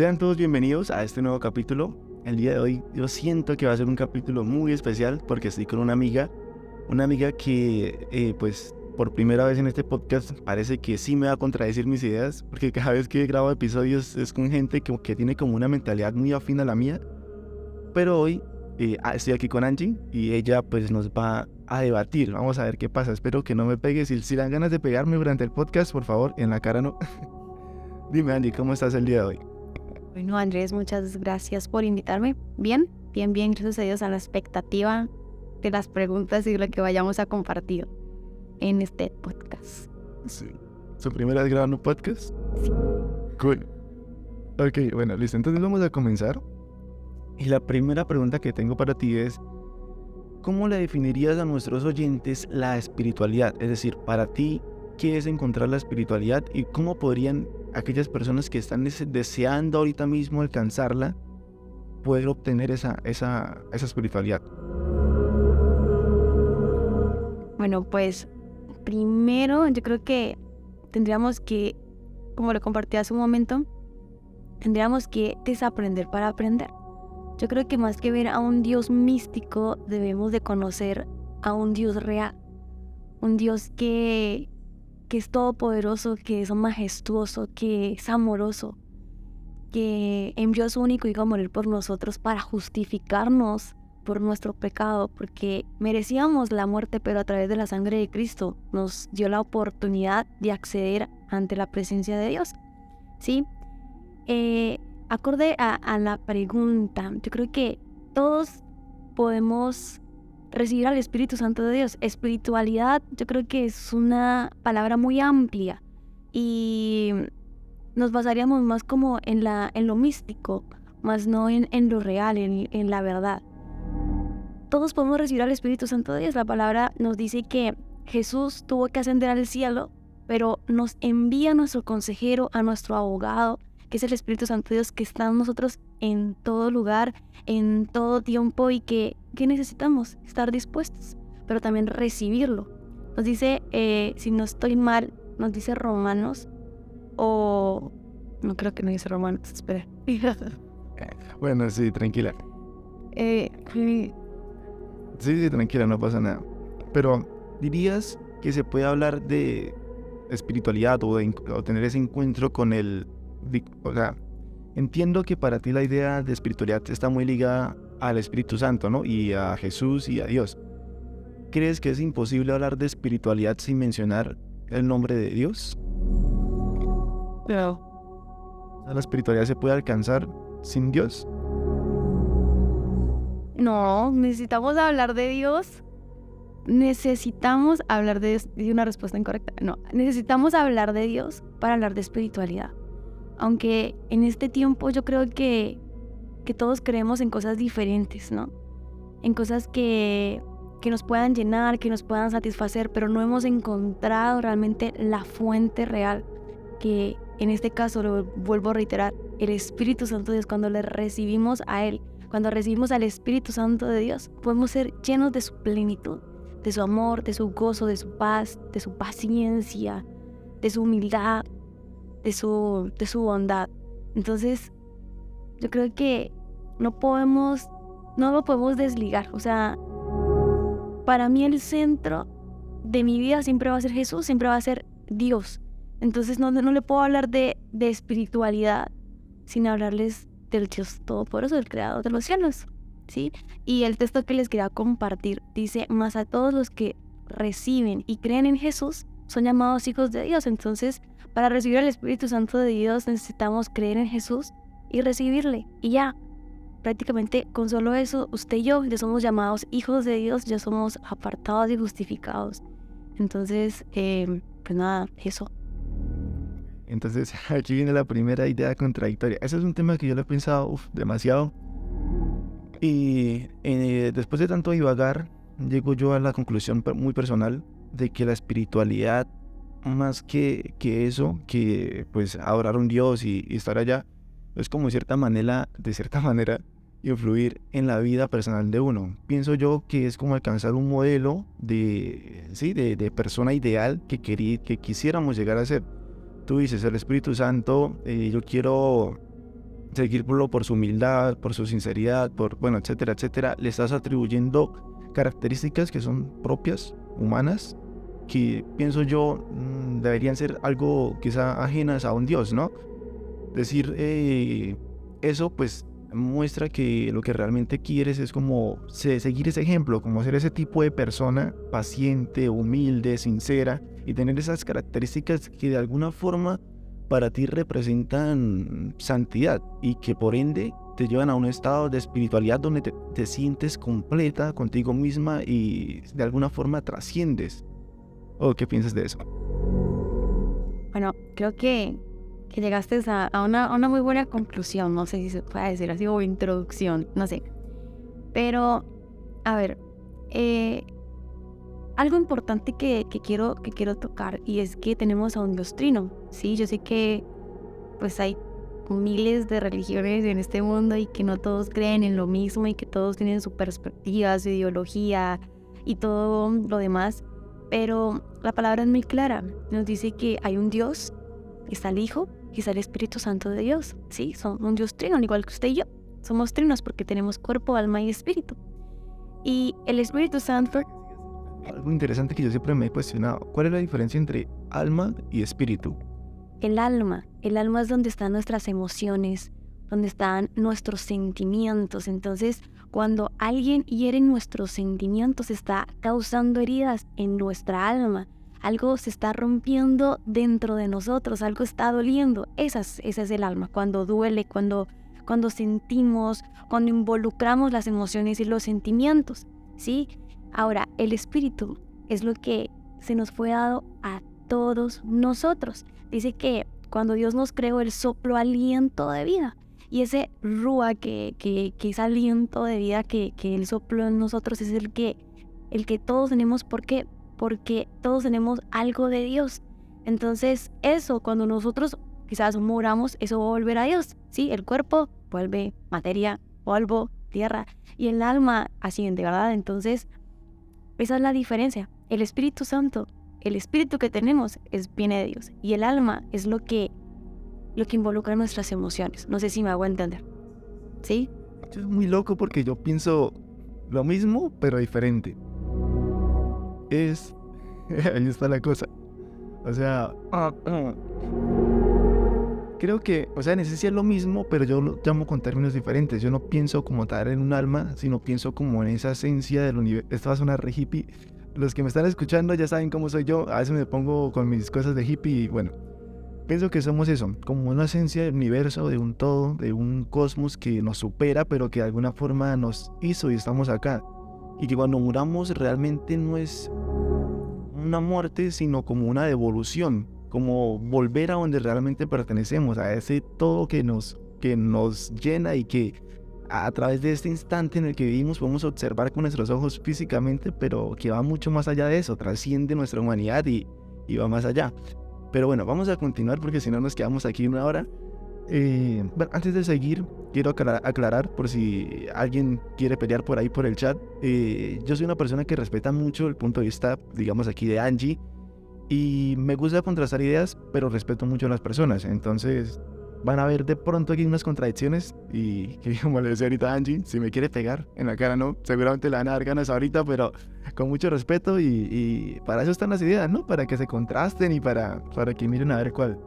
Sean todos bienvenidos a este nuevo capítulo. El día de hoy yo siento que va a ser un capítulo muy especial porque estoy con una amiga, una amiga que eh, pues por primera vez en este podcast parece que sí me va a contradecir mis ideas porque cada vez que grabo episodios es con gente que, que tiene como una mentalidad muy afín a la mía. Pero hoy eh, ah, estoy aquí con Angie y ella pues nos va a debatir. Vamos a ver qué pasa. Espero que no me pegues. Si, si dan ganas de pegarme durante el podcast, por favor, en la cara no. Dime Angie, ¿cómo estás el día de hoy? Bueno, Andrés, muchas gracias por invitarme. Bien, bien, bien, gracias a Dios, a la expectativa de las preguntas y lo que vayamos a compartir en este podcast. Sí. ¿Su primera vez grabando podcast? Sí. Cool. Ok, bueno, listo. Entonces vamos a comenzar. Y la primera pregunta que tengo para ti es, ¿cómo le definirías a nuestros oyentes la espiritualidad? Es decir, para ti, ¿qué es encontrar la espiritualidad y cómo podrían aquellas personas que están deseando ahorita mismo alcanzarla, poder obtener esa, esa, esa espiritualidad? Bueno, pues primero yo creo que tendríamos que, como lo compartí hace un momento, tendríamos que desaprender para aprender. Yo creo que más que ver a un Dios místico, debemos de conocer a un Dios real. Un Dios que que es todopoderoso, que es majestuoso, que es amoroso, que envió a su único hijo a morir por nosotros para justificarnos por nuestro pecado, porque merecíamos la muerte, pero a través de la sangre de Cristo nos dio la oportunidad de acceder ante la presencia de Dios. ¿Sí? Eh, acorde a, a la pregunta, yo creo que todos podemos recibir al Espíritu Santo de Dios. Espiritualidad yo creo que es una palabra muy amplia y nos basaríamos más como en, la, en lo místico, más no en, en lo real, en, en la verdad. Todos podemos recibir al Espíritu Santo de Dios. La palabra nos dice que Jesús tuvo que ascender al cielo, pero nos envía a nuestro consejero, a nuestro abogado, que es el Espíritu Santo de Dios, que está en nosotros en todo lugar, en todo tiempo y que, necesitamos estar dispuestos, pero también recibirlo. Nos dice, eh, si no estoy mal, nos dice Romanos, o no creo que no dice Romanos, espera. bueno, sí, tranquila. Eh, sí, sí, tranquila, no pasa nada. Pero dirías que se puede hablar de espiritualidad o, de, o tener ese encuentro con el o sea, entiendo que para ti la idea de espiritualidad está muy ligada al Espíritu Santo, ¿no? Y a Jesús y a Dios. ¿Crees que es imposible hablar de espiritualidad sin mencionar el nombre de Dios? No. ¿La espiritualidad se puede alcanzar sin Dios? No, necesitamos hablar de Dios. Necesitamos hablar de, de una respuesta incorrecta. No, necesitamos hablar de Dios para hablar de espiritualidad. Aunque en este tiempo yo creo que, que todos creemos en cosas diferentes, ¿no? En cosas que, que nos puedan llenar, que nos puedan satisfacer, pero no hemos encontrado realmente la fuente real, que en este caso, lo vuelvo a reiterar, el Espíritu Santo de Dios, cuando le recibimos a Él, cuando recibimos al Espíritu Santo de Dios, podemos ser llenos de su plenitud, de su amor, de su gozo, de su paz, de su paciencia, de su humildad, de su, de su bondad. Entonces, yo creo que no podemos, no lo podemos desligar. O sea, para mí el centro de mi vida siempre va a ser Jesús, siempre va a ser Dios. Entonces no, no le puedo hablar de, de espiritualidad sin hablarles del Dios Todopoderoso, del Creador de los cielos. ¿sí? Y el texto que les quería compartir dice, más a todos los que reciben y creen en Jesús, son llamados hijos de Dios. Entonces, para recibir el Espíritu Santo de Dios necesitamos creer en Jesús y recibirle. Y ya, prácticamente con solo eso, usted y yo ya somos llamados hijos de Dios, ya somos apartados y justificados. Entonces, eh, pues nada, eso. Entonces, aquí viene la primera idea contradictoria. Ese es un tema que yo lo he pensado demasiado. Y eh, después de tanto divagar, llego yo a la conclusión muy personal de que la espiritualidad más que, que eso, que pues adorar a un Dios y, estar allá, es como de cierta manera, de cierta manera, influir en la vida personal de uno. Pienso yo que es como alcanzar un modelo de, sí, de, de persona ideal que, que quisiéramos llegar a ser. Tú dices, el Espíritu Santo, eh, yo quiero seguirlo por su humildad, por su sinceridad, por, bueno, etcétera, etcétera, le estás atribuyendo características que son propias, humanas, que pienso yo mm, deberían ser algo quizá ajenas a un Dios, ¿no? Decir eh, eso pues muestra que lo que realmente quieres es como seguir ese ejemplo, como ser ese tipo de persona paciente, humilde, sincera y tener esas características que de alguna forma para ti representan santidad y que por ende te llevan a un estado de espiritualidad donde te, sientes completa contigo misma y de alguna forma trasciendes. ¿O qué piensas de eso? Bueno, creo que que llegaste a, una, una, muy buena conclusión, no sé si se puede decir así, o introducción, no sé. Pero, a ver, eh, algo importante que, que, quiero, que quiero tocar y es que tenemos a un Dios trino, ¿sí? Yo sé que pues hay miles de religiones en este mundo y que no todos creen en lo mismo y que todos tienen su perspectiva, su ideología y todo lo demás, pero la palabra es muy clara, nos dice que hay un Dios, está el Hijo es el Espíritu Santo de Dios. Sí, son un Dios trino, igual que usted y yo. Somos trinos porque tenemos cuerpo, alma y espíritu. Y el Espíritu Santo... Algo interesante que yo siempre me he cuestionado. ¿Cuál es la diferencia entre alma y espíritu? El alma. El alma es donde están nuestras emociones, donde están nuestros sentimientos. Entonces, cuando alguien hiere nuestros sentimientos, está causando heridas en nuestra alma algo se está rompiendo dentro de nosotros, algo está doliendo. Esa es, el alma, cuando duele, cuando, cuando sentimos, cuando involucramos las emociones y los sentimientos. ¿sí? Ahora, el espíritu es lo que se nos fue dado a todos nosotros. Dice que cuando Dios nos creó, el soplo aliento de vida. Y ese rúa que, que, que es aliento de vida que, que Él sopló en nosotros es el que, el que todos tenemos. ¿Por qué? Porque todos tenemos algo de Dios. Entonces, eso, cuando nosotros quizás moramos, eso va a volver a Dios. Sí, el cuerpo vuelve materia, polvo, tierra, y el alma asciende, ¿verdad? Entonces, esa es la diferencia. El Espíritu Santo, el espíritu que tenemos, es, viene de Dios, y el alma es lo que, lo que involucra nuestras emociones. No sé si me hago entender. ¿Sí? Es muy loco porque yo pienso lo mismo, pero diferente es... Ahí está la cosa. O sea... creo que, o sea, en esencia es lo mismo, pero yo lo llamo con términos diferentes. Yo no pienso como tal en un alma, sino pienso como en esa esencia del universo. Esto va a sonar re hippie. Los que me están escuchando ya saben cómo soy yo. A veces me pongo con mis cosas de hippie y bueno. Pienso que somos eso, como una esencia del universo, de un todo, de un cosmos que nos supera, pero que de alguna forma nos hizo y estamos acá y que cuando muramos realmente no es una muerte, sino como una devolución, como volver a donde realmente pertenecemos, a ese todo que nos, que nos llena y que a través de este instante en el que vivimos podemos observar con nuestros ojos físicamente, pero que va mucho más allá de eso, trasciende nuestra humanidad y, y va más allá. Pero bueno, vamos a continuar porque si no nos quedamos aquí una hora. Eh, bueno, antes de seguir, quiero aclarar, por si alguien quiere pelear por ahí por el chat. Eh, yo soy una persona que respeta mucho el punto de vista, digamos aquí, de Angie. Y me gusta contrastar ideas, pero respeto mucho a las personas. Entonces, van a ver de pronto aquí unas contradicciones. Y como le decía ahorita a Angie, si me quiere pegar en la cara, no. Seguramente le van a dar ganas ahorita, pero con mucho respeto. Y, para eso están las ideas, ¿no? Para que se contrasten y para, para que miren a ver cuál.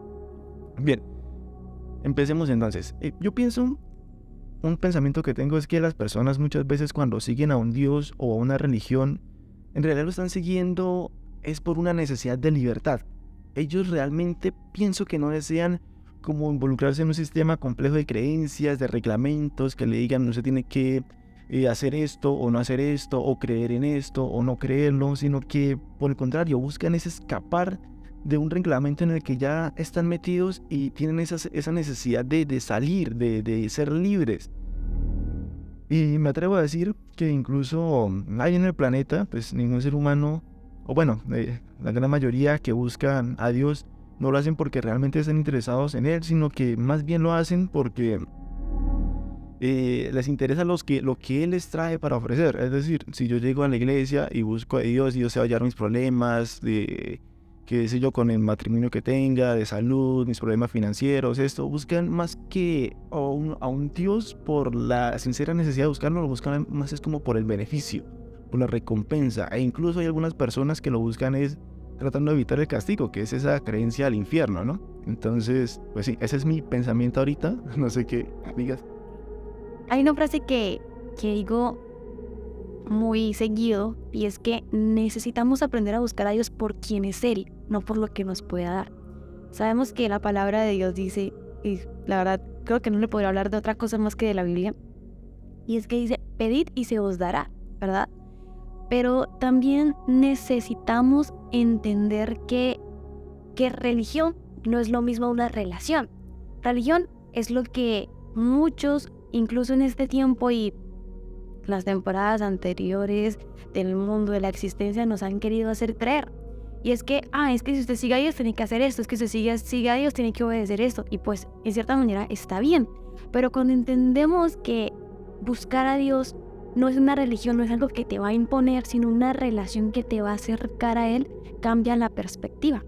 Bien. Empecemos entonces. Eh, yo pienso, un pensamiento que tengo es que las personas muchas veces cuando siguen a un Dios o a una religión, en realidad lo están siguiendo es por una necesidad de libertad. Ellos realmente pienso que no desean como involucrarse en un sistema complejo de creencias, de reglamentos, que le digan no se tiene que eh, hacer esto o no hacer esto, o creer en esto o no creerlo, sino que por el contrario buscan es escapar de un reglamento en el que ya están metidos y tienen esa, esa necesidad de, salir, de, ser libres. Y me atrevo a decir que incluso hay en el planeta, pues ningún ser humano, o bueno, eh, la gran mayoría que buscan a Dios, no lo hacen porque realmente están interesados en Él, sino que más bien lo hacen porque eh, les interesa los que, lo que Él les trae para ofrecer. Es decir, si yo llego a la iglesia y busco a Dios, Dios se va hallar mis problemas, de qué sé yo, con el matrimonio que tenga, de salud, mis problemas financieros, esto, buscan más que a un, Dios por la sincera necesidad de buscarlo, lo buscan más es como por el beneficio, por la recompensa, e incluso hay algunas personas que lo buscan es tratando de evitar el castigo, que es esa creencia al infierno, ¿no? Entonces, pues sí, ese es mi pensamiento ahorita, no sé qué, amigas. Hay una frase que, que digo muy seguido y es que necesitamos aprender a buscar a Dios por quien es Él, no por lo que nos pueda dar. Sabemos que la palabra de Dios dice, y la verdad creo que no le podría hablar de otra cosa más que de la Biblia, y es que dice, pedid y se os dará, ¿verdad? Pero también necesitamos entender que, que religión no es lo mismo una relación. Religión es lo que muchos, incluso en este tiempo y las temporadas anteriores del mundo de la existencia nos han querido hacer creer. Y es que, ah, es que si usted sigue a Dios tiene que hacer esto, es que si usted sigue, sigue a Dios tiene que obedecer esto. Y pues, en cierta manera, está bien. Pero cuando entendemos que buscar a Dios no es una religión, no es algo que te va a imponer, sino una relación que te va a acercar a Él, cambia la perspectiva.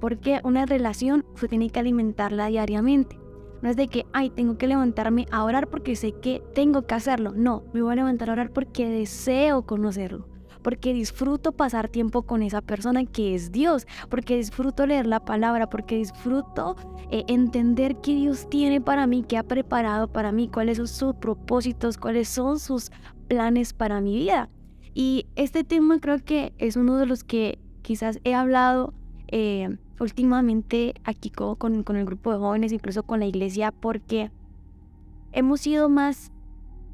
Porque una relación se tiene que alimentarla diariamente. No es de que, ay, tengo que levantarme a orar porque sé que tengo que hacerlo. No, me voy a levantar a orar porque deseo conocerlo. Porque disfruto pasar tiempo con esa persona que es Dios. Porque disfruto leer la palabra. Porque disfruto eh, entender qué Dios tiene para mí, qué ha preparado para mí, cuáles son sus propósitos, cuáles son sus planes para mi vida. Y este tema creo que es uno de los que quizás he hablado. Eh, últimamente aquí con, con el grupo de jóvenes, incluso con la iglesia, porque hemos sido más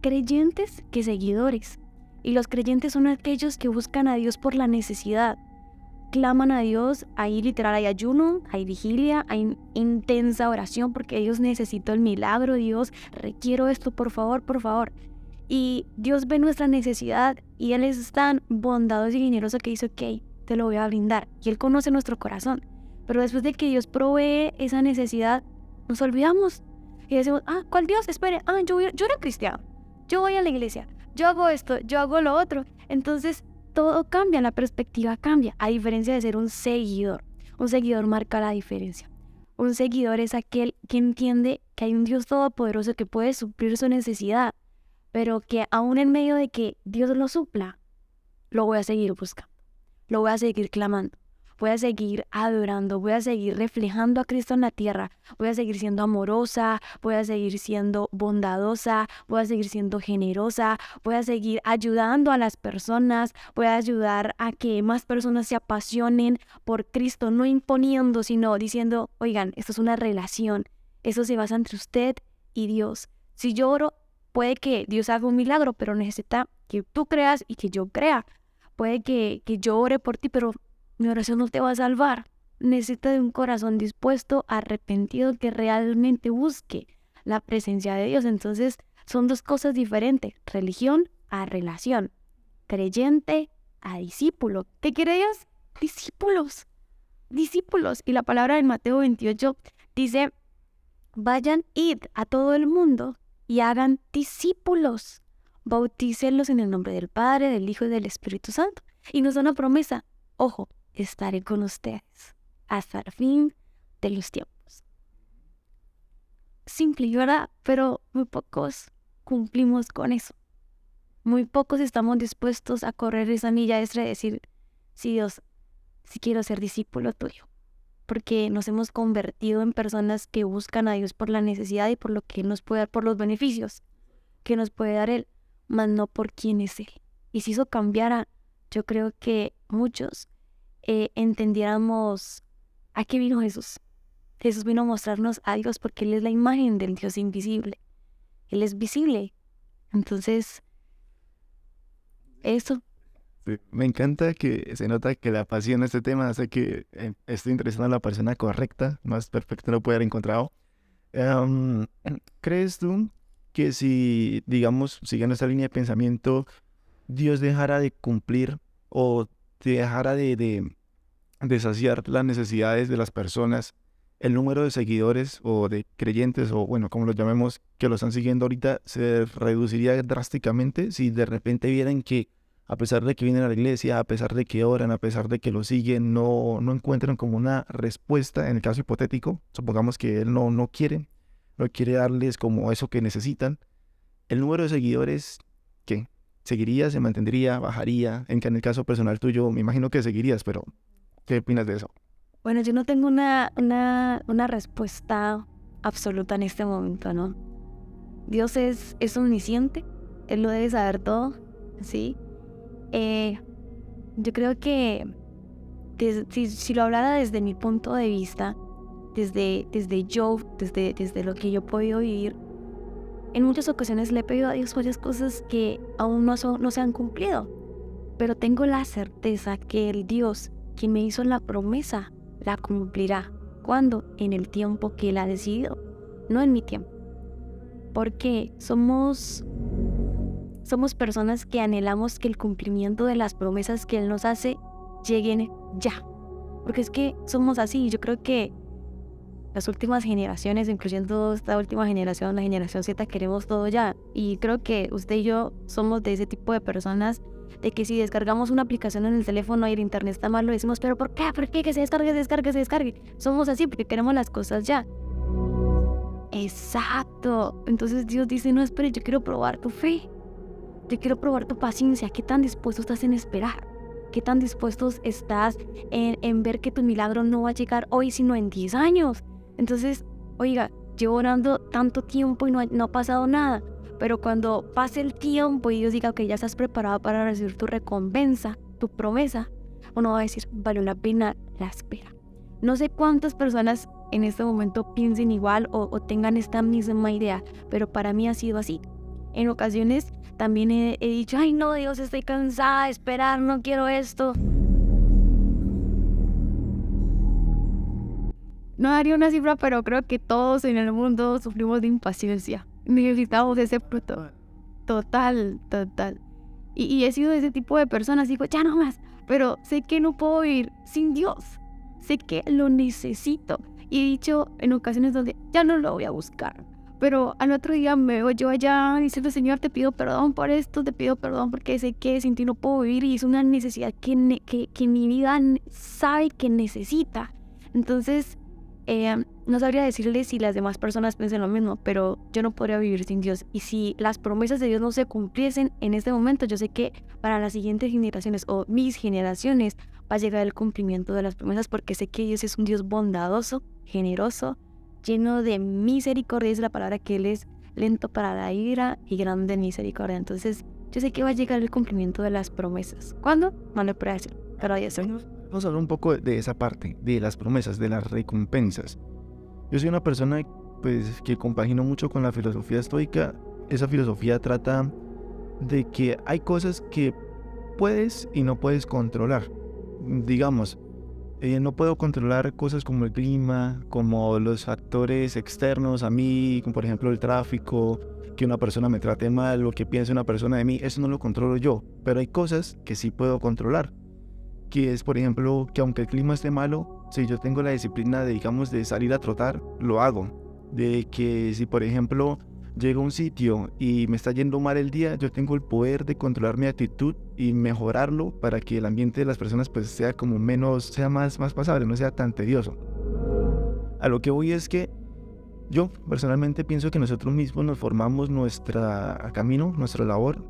creyentes que seguidores. Y los creyentes son aquellos que buscan a Dios por la necesidad. Claman a Dios, ahí literal hay ayuno, hay vigilia, hay intensa oración porque Dios necesita el milagro, Dios requiero esto, por favor, por favor. Y Dios ve nuestra necesidad y Él es tan bondadoso y generoso que dice, ok, te lo voy a brindar. Y Él conoce nuestro corazón. Pero después de que Dios provee esa necesidad, nos olvidamos. Y decimos, ah, ¿cuál Dios? Espere, ah, yo, yo era cristiano. Yo voy a la iglesia. Yo hago esto, yo hago lo otro. Entonces todo cambia, la perspectiva cambia. A diferencia de ser un seguidor. Un seguidor marca la diferencia. Un seguidor es aquel que entiende que hay un Dios todopoderoso que puede suplir su necesidad, pero que aún en medio de que Dios lo supla, lo voy a seguir buscando, lo voy a seguir clamando, voy a seguir adorando, voy a seguir reflejando a Cristo en la tierra, voy a seguir siendo amorosa, voy a seguir siendo bondadosa, voy a seguir siendo generosa, voy a seguir ayudando a las personas, voy a ayudar a que más personas se apasionen por Cristo, no imponiendo, sino diciendo, oigan, esto es una relación, eso se basa entre usted y Dios. Si yo oro, puede que Dios haga un milagro, pero necesita que tú creas y que yo crea. Puede que, que yo ore por ti, pero mi oración no te va a salvar. Necesita de un corazón dispuesto, arrepentido, que realmente busque la presencia de Dios. Entonces, son dos cosas diferentes, religión a relación, creyente a discípulo. ¿Qué quiere Dios? Discípulos, discípulos. Y la palabra en Mateo 28 dice, vayan, id a todo el mundo y hagan discípulos. Bautícenlos en el nombre del Padre, del Hijo y del Espíritu Santo. Y nos da una promesa. Ojo, estaré con ustedes hasta el fin de los tiempos. Simple y verdad, pero muy pocos cumplimos con eso. Muy pocos estamos dispuestos a correr esa milla extra y decir, sí Dios, si quiero ser discípulo tuyo. Porque nos hemos convertido en personas que buscan a Dios por la necesidad y por lo que nos puede dar, por los beneficios que nos puede dar Él, mas no por quién es Él. Y si eso cambiara, yo creo que muchos eh, entendiéramos a qué vino Jesús. Jesús vino a mostrarnos a Dios porque Él es la imagen del Dios invisible. Él es visible. Entonces, eso. me encanta que se nota que la pasión de este tema hace que eh, estoy interesado en la persona correcta, más perfecta no puede haber encontrado. ¿Crees tú que si, digamos, siguiendo esta línea de pensamiento, Dios dejara de cumplir o dejara de, de, saciar las necesidades de las personas, el número de seguidores o de creyentes, o bueno, como los llamemos, que lo están siguiendo ahorita, se reduciría drásticamente si de repente vieran que a pesar de que vienen a la iglesia, a pesar de que oran, a pesar de que lo siguen, no, no encuentran como una respuesta en el caso hipotético. Supongamos que él no, no quiere, no quiere darles como eso que necesitan. El número de seguidores, ¿qué? ¿Seguiría, se mantendría, bajaría? En, el caso personal tuyo, me imagino que seguirías, pero ¿qué opinas de eso? Bueno, yo no tengo una, una, una respuesta absoluta en este momento, ¿no? Dios es, es omnisciente, Él lo debe saber todo, ¿sí? Eh, yo creo que si, si, lo hablara desde mi punto de vista, desde, desde yo, desde, desde lo que yo he podido vivir, en muchas ocasiones le he pedido a Dios varias cosas que aún no, se han cumplido, pero tengo la certeza que el Dios quien me hizo la promesa la cumplirá. ¿Cuándo? En el tiempo que Él ha decidido, no en mi tiempo. Porque somos somos personas que anhelamos que el cumplimiento de las promesas que Él nos hace lleguen ya. Porque es que somos así. Yo creo que las últimas generaciones, incluyendo esta última generación, la generación Z, queremos todo ya. Y creo que usted y yo somos de ese tipo de personas de que si descargamos una aplicación en el teléfono y el internet está mal, lo decimos, pero ¿por qué? ¿Por qué? Que se descargue, se descargue, se descargue. Somos así porque queremos las cosas ya. Exacto. Entonces Dios dice, no, espere, yo quiero probar tu fe. Yo quiero probar tu paciencia. ¿Qué tan dispuesto estás en esperar? ¿Qué tan dispuesto estás en, ver que tu milagro no va a llegar hoy, sino en 10 años? Entonces, oiga, llevo orando tanto tiempo y no ha pasado nada. Pero cuando pase el tiempo y Dios diga que ya estás preparado para recibir tu recompensa, tu promesa, uno va a decir, vale la pena la espera. No sé cuántas personas en este momento piensen igual o, tengan esta misma idea, pero para mí ha sido así. En ocasiones también he, he dicho, ay no, Dios, estoy cansada de esperar, no quiero esto. No daría una cifra, pero creo que todos en el mundo sufrimos de impaciencia necesitamos ese fruto. Total, total. Y, he sido de ese tipo de personas, digo, ya no más, pero sé que no puedo vivir sin Dios. Sé que lo necesito. Y he dicho en ocasiones donde ya no lo voy a buscar. Pero al otro día me veo yo allá diciendo, Señor, te pido perdón por esto, te pido perdón porque sé que sin ti no puedo vivir y es una necesidad que, que, que mi vida sabe que necesita. Entonces, eh, no sabría decirle si las demás personas piensan lo mismo, pero yo no podría vivir sin Dios. Y si las promesas de Dios no se cumpliesen en este momento, yo sé que para las siguientes generaciones o mis generaciones va a llegar el cumplimiento de las promesas porque sé que Dios es un Dios bondadoso, generoso, lleno de misericordia. Es la palabra que Él es lento para la ira y grande misericordia. Entonces, yo sé que va a llegar el cumplimiento de las promesas. ¿Cuándo? No lo puedo decir, pero ya. Vamos a hablar un poco de esa parte, de las promesas, de las recompensas. Yo soy una persona pues, que compagino mucho con la filosofía estoica. Esa filosofía trata de que hay cosas que puedes y no puedes controlar. Digamos, eh, no puedo controlar cosas como el clima, como los factores externos a mí, como por ejemplo el tráfico, que una persona me trate mal o que piense una persona de mí, eso no lo controlo yo. Pero hay cosas que sí puedo controlar que es, por ejemplo, que aunque el clima esté malo, si yo tengo la disciplina de, digamos, de salir a trotar, lo hago. De que si, por ejemplo, llego a un sitio y me está yendo mal el día, yo tengo el poder de controlar mi actitud y mejorarlo para que el ambiente de las personas pues sea como menos, sea más, más pasable, no sea tan tedioso. A lo que voy es que yo personalmente pienso que nosotros mismos nos formamos nuestra camino, nuestra labor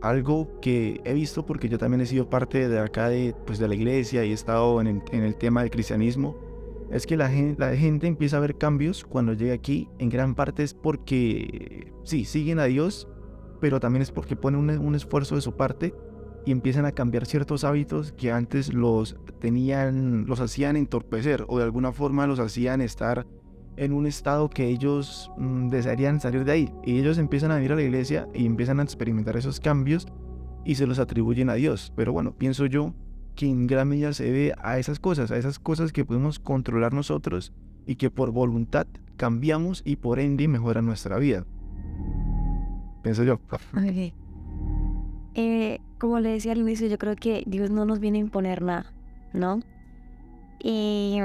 algo que he visto porque yo también he sido parte de acá de, pues de la iglesia y he estado en el, tema del cristianismo, es que la gente, la gente empieza a ver cambios cuando llega aquí, en gran parte es porque, sí, siguen a Dios, pero también es porque ponen un, un esfuerzo de su parte y empiezan a cambiar ciertos hábitos que antes los tenían, los hacían entorpecer o de alguna forma los hacían estar en un estado que ellos mm, desearían salir de ahí. Y ellos empiezan a ir a la iglesia y empiezan a experimentar esos cambios y se los atribuyen a Dios. Pero bueno, pienso yo que en gran medida se debe a esas cosas, a esas cosas que podemos controlar nosotros y que por voluntad cambiamos y por ende mejoran nuestra vida. Pienso yo. Eh, como le decía al inicio, yo creo que Dios no nos viene a imponer nada, ¿no? Y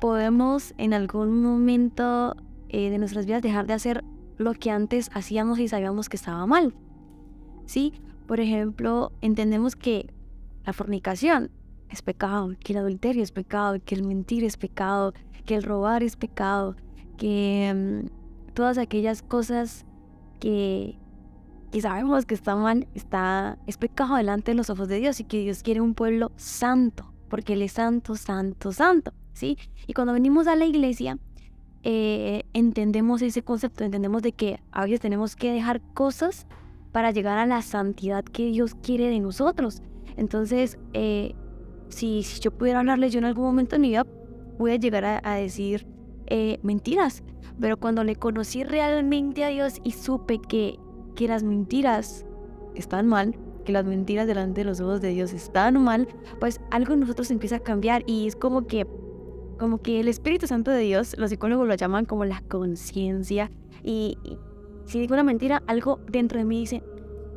podemos en algún momento eh, de nuestras vidas dejar de hacer lo que antes hacíamos y sabíamos que estaba mal. ¿Sí? Por ejemplo, entendemos que la fornicación es pecado, que el adulterio es pecado, que el mentir es pecado, que el robar es pecado, que mm, todas aquellas cosas que, sabemos que están mal, está, es pecado delante de los ojos de Dios y que Dios quiere un pueblo santo, porque Él es santo, santo, santo, ¿sí? Y cuando venimos a la iglesia, eh, entendemos ese concepto, entendemos de que a veces tenemos que dejar cosas para llegar a la santidad que Dios quiere de nosotros. Entonces, eh, si, yo pudiera hablarles, yo en algún momento en mi vida pude llegar a, decir eh, mentiras, pero cuando le conocí realmente a Dios y supe que, que las mentiras están mal, que las mentiras delante de los ojos de Dios están mal, pues algo en nosotros empieza a cambiar y es como que, como que el Espíritu Santo de Dios, los psicólogos lo llaman como la conciencia y, y si digo una mentira, algo dentro de mí dice,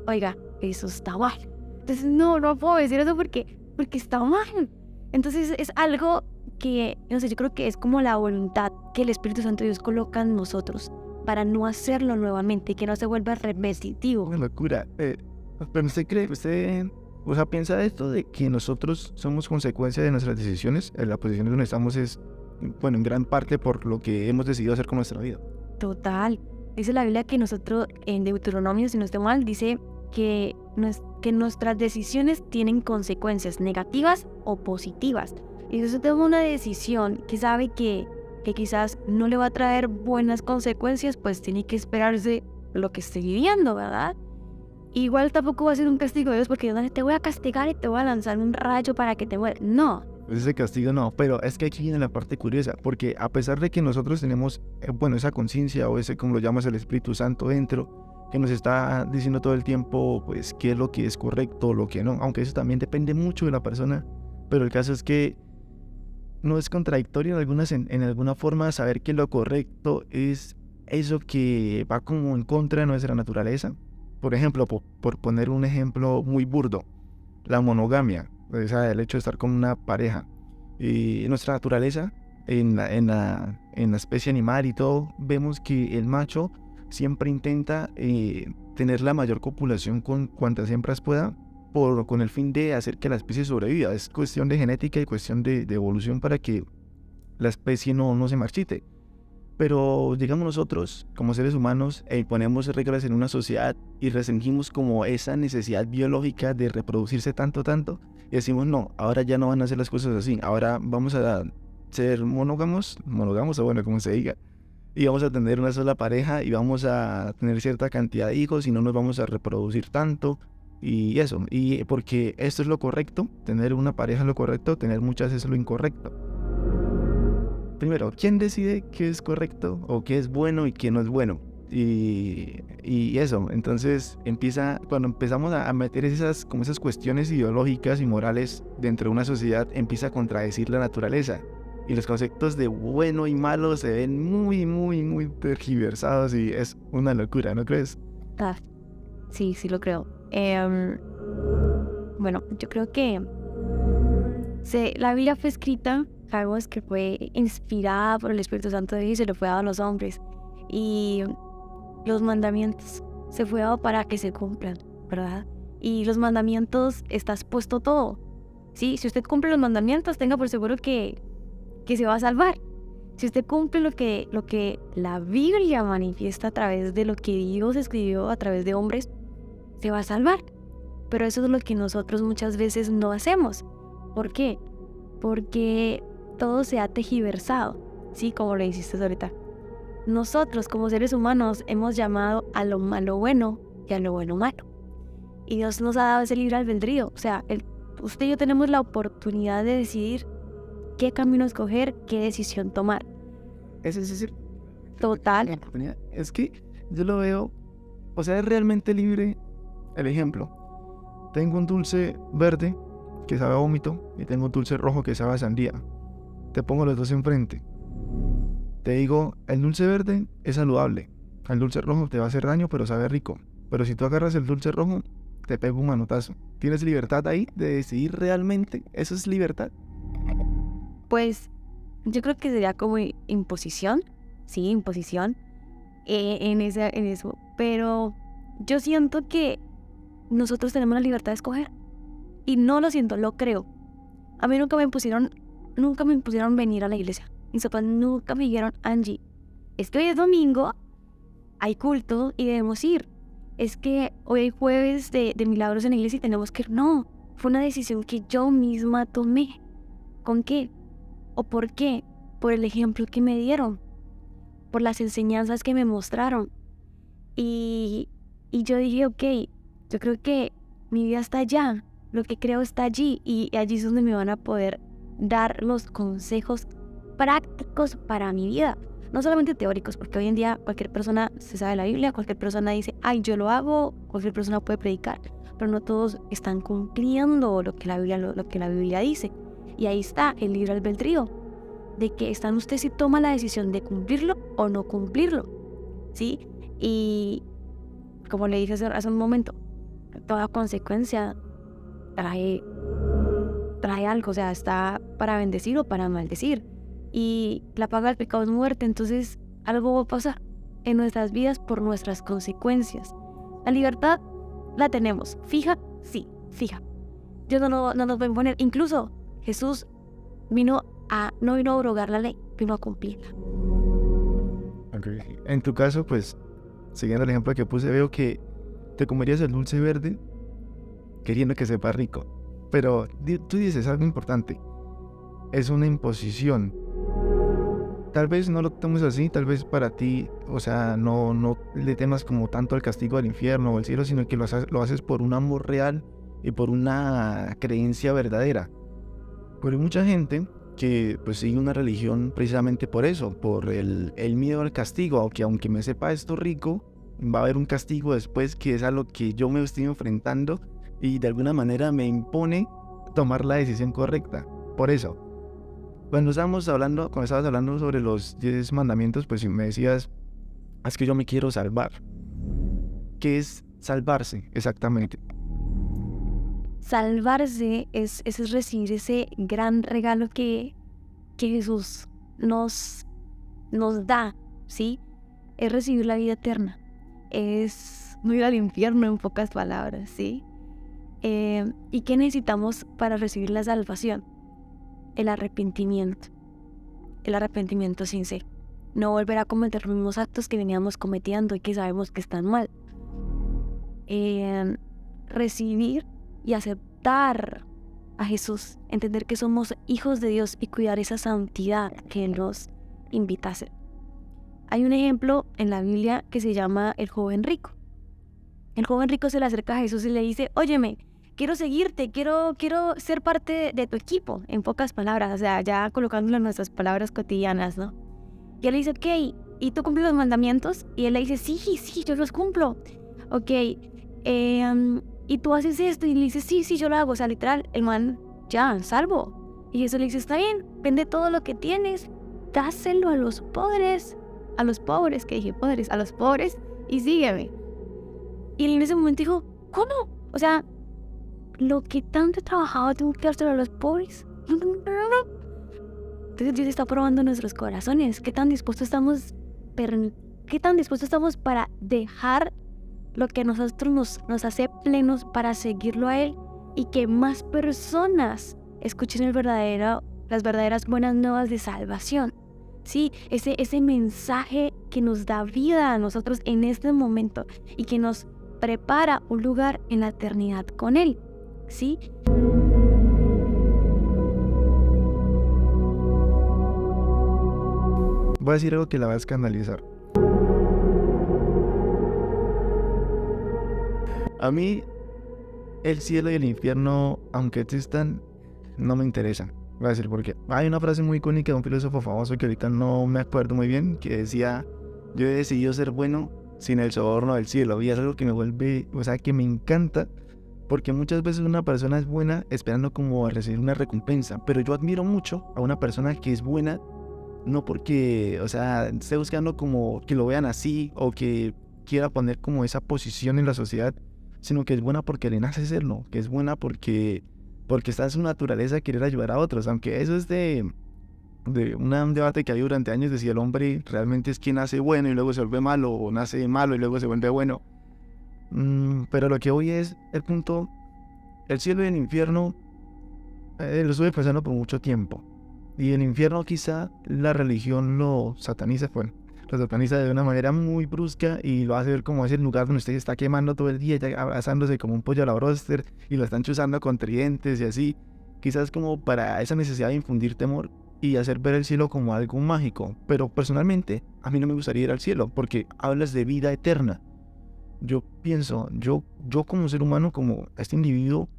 oiga, eso está mal. Entonces, no, no puedo decir eso porque porque está mal. Entonces es algo que, no sé, yo creo que es como la voluntad que el Espíritu Santo de Dios coloca en nosotros para no hacerlo nuevamente, que no se vuelva repetitivo. Una locura. Eh, usted cree, usted, o sea, piensa esto de que nosotros somos consecuencia de nuestras decisiones, en la posición donde estamos es, bueno, en gran parte por lo que hemos decidido hacer con nuestra vida. Total. Dice la Biblia que nosotros, en Deuteronomio, si no estoy mal, dice que, que nuestras decisiones tienen consecuencias negativas o positivas. Y si usted toma una decisión que sabe que, que quizás no le va a traer buenas consecuencias, pues tiene que esperarse lo que esté viviendo, ¿verdad? Igual tampoco va a ser un castigo de Dios porque Dios te voy a castigar y te voy a lanzar un rayo para que te mueras. No. Ese castigo no, pero es que aquí viene la parte curiosa, porque a pesar de que nosotros tenemos, eh, bueno, esa conciencia o ese, como lo llamas, el Espíritu Santo dentro, que nos está diciendo todo el tiempo, pues, qué es lo que es correcto o lo que no, aunque eso también depende mucho de la persona, pero el caso es que no es contradictorio en, algunas, en, alguna forma saber que lo correcto es eso que va como en contra de nuestra naturaleza. Por ejemplo, por, poner un ejemplo muy burdo, la monogamia, o sea, el hecho de estar con una pareja. Y nuestra naturaleza, en la, en, la, en la especie animal y todo, vemos que el macho siempre intenta eh, tener la mayor copulación con cuantas hembras pueda, por, con el fin de hacer que la especie sobreviva. Es cuestión de genética y cuestión de, evolución para que la especie no, no se marchite. Pero digamos nosotros, como seres humanos, e imponemos reglas en una sociedad y restringimos como esa necesidad biológica de reproducirse tanto, tanto, y decimos, no, ahora ya no van a hacer las cosas así, ahora vamos a ser monógamos, monógamos o bueno, como se diga, y vamos a tener una sola pareja y vamos a tener cierta cantidad de hijos y no nos vamos a reproducir tanto y eso, y porque esto es lo correcto, tener una pareja es lo correcto, tener muchas es lo incorrecto. Primero, ¿quién decide qué es correcto o qué es bueno y qué no es bueno? Y, y eso, entonces empieza, cuando empezamos a, meter esas, como esas cuestiones ideológicas y morales dentro de una sociedad, empieza a contradecir la naturaleza y los conceptos de bueno y malo se ven muy, muy, muy tergiversados y es una locura, ¿no crees? Ah, sí, sí lo creo. Em, bueno, yo creo que se, la Biblia fue escrita, sabemos que fue inspirada por el Espíritu Santo de Dios y se lo fue dado a los hombres. Y los mandamientos se fue dado para que se cumplan, ¿verdad? Y los mandamientos estás puesto todo. Sí, si usted cumple los mandamientos, tenga por seguro que que se va a salvar. Si usted cumple lo que, lo que la Biblia manifiesta a través de lo que Dios escribió a través de hombres, se va a salvar. Pero eso es lo que nosotros muchas veces no hacemos. ¿Por qué? Porque todo se ha tejiversado, ¿sí? Como lo hiciste ahorita. Nosotros como seres humanos hemos llamado a lo malo bueno y a lo bueno malo. Y Dios nos ha dado ese libre albedrío. O sea, el, usted y yo tenemos la oportunidad de decidir qué camino escoger, qué decisión tomar. Es decir, total. Es que yo lo veo, o sea, es realmente libre. El ejemplo, tengo un dulce verde que sabe a vómito y tengo un dulce rojo que sabe a sandía. Te pongo los dos enfrente. Te digo, el dulce verde es saludable. El dulce rojo te va a hacer daño, pero sabe rico. Pero si tú agarras el dulce rojo, te pego un manotazo. ¿Tienes libertad ahí de decidir realmente? ¿Eso es libertad? Pues yo creo que sería como imposición, sí, imposición eh, en, ese, en eso. Pero yo siento que nosotros tenemos la libertad de escoger. Y no lo siento, lo creo. A mí nunca me pusieron, nunca me pusieron venir a la iglesia. Mis papás nunca me dijeron, Angie, es que hoy es domingo, hay culto y debemos ir. Es que hoy hay jueves de, de milagros en la iglesia y tenemos que ir. No, fue una decisión que yo misma tomé. ¿Con qué? ¿O por qué? Por el ejemplo que me dieron, por las enseñanzas que me mostraron. Y, y yo dije, ok, yo creo que mi vida está allá, lo que creo está allí y allí es donde me van a poder dar los consejos prácticos para mi vida. No solamente teóricos, porque hoy en día cualquier persona se sabe la Biblia, cualquier persona dice, ay, yo lo hago, cualquier persona puede predicar, pero no todos están cumpliendo lo que la Biblia, lo, que la Biblia dice. Y ahí está el libre albedrío, de que están usted si toma la decisión de cumplirlo o no cumplirlo. ¿Sí? Y como le dije hace un momento, toda consecuencia trae, trae algo, o sea, está para bendecir o para maldecir. Y la paga del pecado es muerte, entonces algo va a pasar en nuestras vidas por nuestras consecuencias. La libertad la tenemos, fija, sí, fija. Dios no, no, nos va a imponer, incluso Jesús vino a, no vino a abrogar la ley, vino a cumplirla. En tu caso, pues, siguiendo el ejemplo que puse, veo que te comerías el dulce verde queriendo que sepa rico. Pero tú dices algo importante. Es una imposición. Tal vez no lo tomes así, tal vez para ti, o sea, no, no le temas como tanto al castigo del infierno o el cielo, sino que lo haces, lo haces por un amor real y por una creencia verdadera. Pero hay mucha gente que pues sigue una religión precisamente por eso, por el, el miedo al castigo, aunque aunque me sepa esto rico, va a haber un castigo después que es a lo que yo me estoy enfrentando y de alguna manera me impone tomar la decisión correcta. Por eso, cuando estábamos hablando, cuando estabas hablando sobre los 10 mandamientos, pues me decías, es que yo me quiero salvar. ¿Qué es salvarse exactamente? Salvarse es, es recibir ese gran regalo que, que Jesús nos, nos da, ¿sí? Es recibir la vida eterna. Es no ir al infierno en pocas palabras, ¿sí? Eh, ¿Y qué necesitamos para recibir la salvación? El arrepentimiento. El arrepentimiento sin ser. No volver a cometer los mismos actos que veníamos cometiendo y que sabemos que están mal. Eh, recibir y aceptar a Jesús. Entender que somos hijos de Dios y cuidar esa santidad que nos invita a hacer. Hay un ejemplo en la Biblia que se llama el joven rico. El joven rico se le acerca a Jesús y le dice, óyeme, quiero seguirte, quiero, quiero ser parte de tu equipo, en pocas palabras, o sea, ya colocándolo en nuestras palabras cotidianas, ¿no? Y él le dice, ok, ¿y tú cumples los mandamientos? Y él le dice, sí, sí, yo los cumplo. Ok, em, ¿y tú haces esto? Y le dice, sí, sí, yo lo hago. O sea, literal, el man, ya, salvo. Y eso le dice, está bien, vende todo lo que tienes, dáselo a los pobres, a los pobres, que dije pobres, a los pobres, y sígueme. Y en ese momento dijo, ¿cómo? O sea, lo que tanto he trabajado tengo que dárselo a los pobres. Entonces Dios está probando nuestros corazones. ¿Qué tan dispuestos estamos, qué tan dispuestos estamos para dejar lo que a nosotros nos, nos hace plenos para seguirlo a Él y que más personas escuchen el verdadero, las verdaderas buenas nuevas de salvación? Sí, ese, ese mensaje que nos da vida a nosotros en este momento y que nos prepara un lugar en la eternidad con Él. ¿Sí? Voy a decir algo que la va a escandalizar. A mí, el cielo y el infierno, aunque existan, no me interesan. Voy a decir por qué. Hay una frase muy icónica de un filósofo famoso que ahorita no me acuerdo muy bien, que decía, yo he decidido ser bueno sin el soborno del cielo. Y es algo que me vuelve, o sea, que me encanta porque muchas veces una persona es buena esperando como recibir una recompensa, pero yo admiro mucho a una persona que es buena no porque, o sea, esté buscando como que lo vean así o que quiera poner como esa posición en la sociedad, sino que es buena porque le nace serlo, que es buena porque porque está en su naturaleza querer ayudar a otros, aunque eso es de de un debate que hay durante años de si el hombre realmente es quien nace bueno y luego se vuelve malo o nace malo y luego se vuelve bueno. Mm, pero lo que hoy es el punto, el cielo y el infierno, eh, lo estuve pensando por mucho tiempo. Y el infierno quizá la religión lo sataniza, bueno, lo sataniza de una manera muy brusca y lo hace ver como ese lugar donde usted está quemando todo el día, abrazándose como un pollo a la broster y lo están chuzando con tridentes y así. Quizás como para esa necesidad de infundir temor y hacer ver el cielo como algo mágico. Pero personalmente, a mí no me gustaría ir al cielo porque hablas de vida eterna. Yo pienso, yo, yo como ser humano, como este individuo,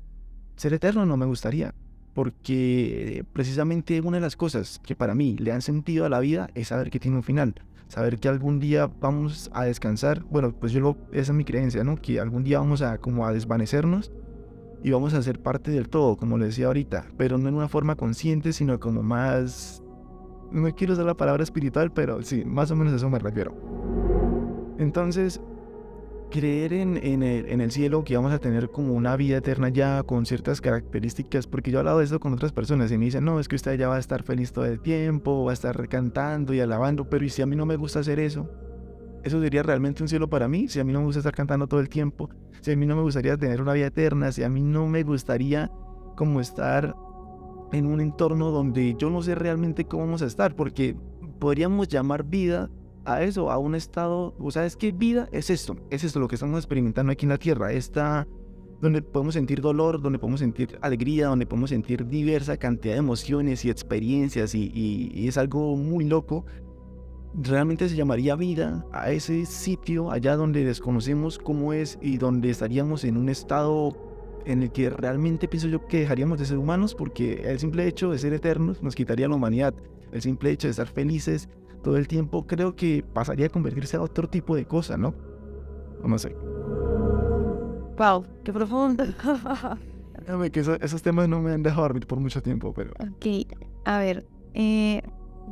ser eterno no me gustaría porque precisamente una de las cosas que para mí le han sentido a la vida es saber que tiene un final, saber que algún día vamos a descansar, bueno, pues yo lo, esa es mi creencia, ¿no? Que algún día vamos a como a desvanecernos y vamos a ser parte del todo, como le decía ahorita, pero no en una forma consciente, sino como más, no quiero usar la palabra espiritual, pero sí, más o menos a eso me refiero. Entonces, creer en, en, el, en, el, cielo, que vamos a tener como una vida eterna ya con ciertas características, porque yo he hablado de esto con otras personas y me dicen, no, es que usted ya va a estar feliz todo el tiempo, va a estar cantando y alabando, pero ¿y si a mí no me gusta hacer eso? ¿Eso sería realmente un cielo para mí? Si a mí no me gusta estar cantando todo el tiempo, si a mí no me gustaría tener una vida eterna, si a mí no me gustaría como estar en un entorno donde yo no sé realmente cómo vamos a estar, porque podríamos llamar vida a eso, a un estado, o sea, es que vida es esto, es esto lo que estamos experimentando aquí en la Tierra, está donde podemos sentir dolor, donde podemos sentir alegría, donde podemos sentir diversa cantidad de emociones y experiencias y, y es algo muy loco. Realmente se llamaría vida a ese sitio allá donde desconocemos cómo es y donde estaríamos en un estado en el que realmente pienso yo que dejaríamos de ser humanos porque el simple hecho de ser eternos nos quitaría la humanidad. El simple hecho de estar felices todo el tiempo, creo que pasaría a convertirse a otro tipo de cosa, ¿no? No sé. Wow, qué profundo. que esos temas no me han dejado dormir por mucho tiempo, pero... Ok, a ver, eh,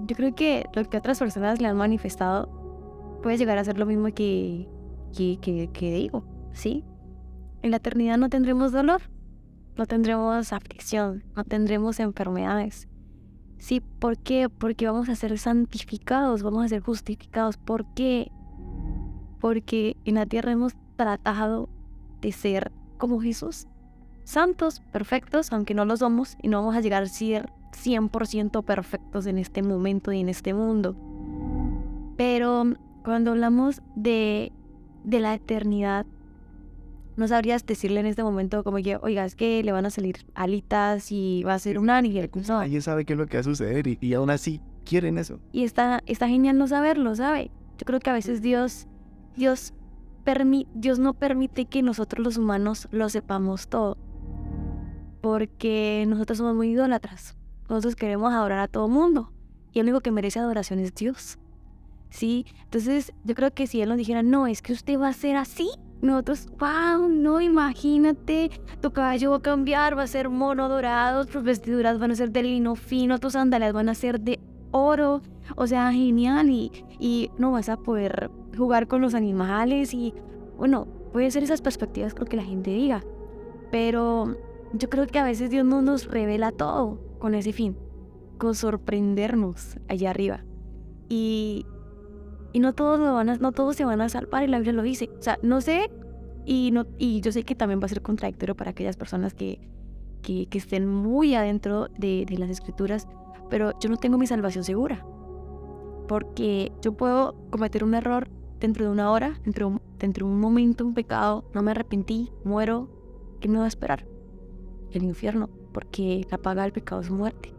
yo creo que lo que otras personas le han manifestado puede llegar a ser lo mismo que, que, que, que digo, ¿sí? En la eternidad no tendremos dolor, no tendremos aflicción, no tendremos enfermedades, Sí, ¿por qué? Porque vamos a ser santificados, vamos a ser justificados. ¿Por qué? Porque en la tierra hemos tratado de ser como Jesús. Santos, perfectos, aunque no lo somos, y no vamos a llegar a ser 100% perfectos en este momento y en este mundo. Pero cuando hablamos de, de la eternidad, no sabrías decirle en este momento como que, oiga, es que le van a salir alitas y va a ser un ángel. No. Alguien sabe qué es lo que va a suceder y, aún así quieren eso. Y está, está genial no saberlo, ¿sabe? Yo creo que a veces Dios, Dios, Dios no permite que nosotros los humanos lo sepamos todo. Porque nosotros somos muy idólatras. Nosotros queremos adorar a todo mundo. Y el único que merece adoración es Dios. ¿Sí? Entonces, yo creo que si Él nos dijera, no, es que usted va a ser así, nosotros, wow, no, imagínate, tu caballo va a cambiar, va a ser mono dorado, tus vestiduras van a ser de lino fino, tus sandalias van a ser de oro, o sea, genial, y, y no vas a poder jugar con los animales y, bueno, puede ser esas perspectivas lo que la gente diga, pero yo creo que a veces Dios no nos revela todo con ese fin, con sorprendernos allá arriba. Y, y no todos, lo van a, no todos se van a salvar y la Biblia lo dice. O sea, no sé y, no, y yo sé que también va a ser contradictorio para aquellas personas que, que, que estén muy adentro de, de, las escrituras, pero yo no tengo mi salvación segura. Porque yo puedo cometer un error dentro de una hora, dentro, dentro de un momento, un pecado, no me arrepentí, muero, ¿qué me va a esperar? El infierno, porque la paga del pecado es muerte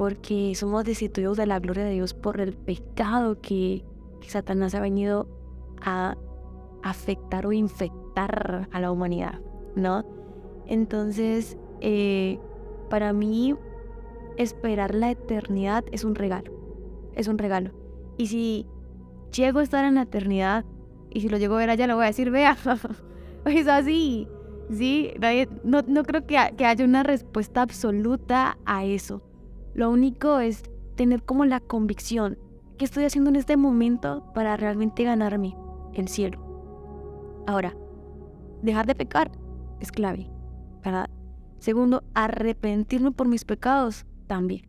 porque somos destituidos de la gloria de Dios por el pecado que, Satanás ha venido a afectar o infectar a la humanidad, ¿no? Entonces, eh, para mí, esperar la eternidad es un regalo, es un regalo. Y si llego a estar en la eternidad, y si lo llego a ver allá, le voy a decir, vea, es así, ¿sí? No, no creo que, que haya una respuesta absoluta a eso. Lo único es tener como la convicción que estoy haciendo en este momento para realmente ganarme el cielo. Ahora, dejar de pecar es clave. ¿verdad? Segundo, arrepentirme por mis pecados también.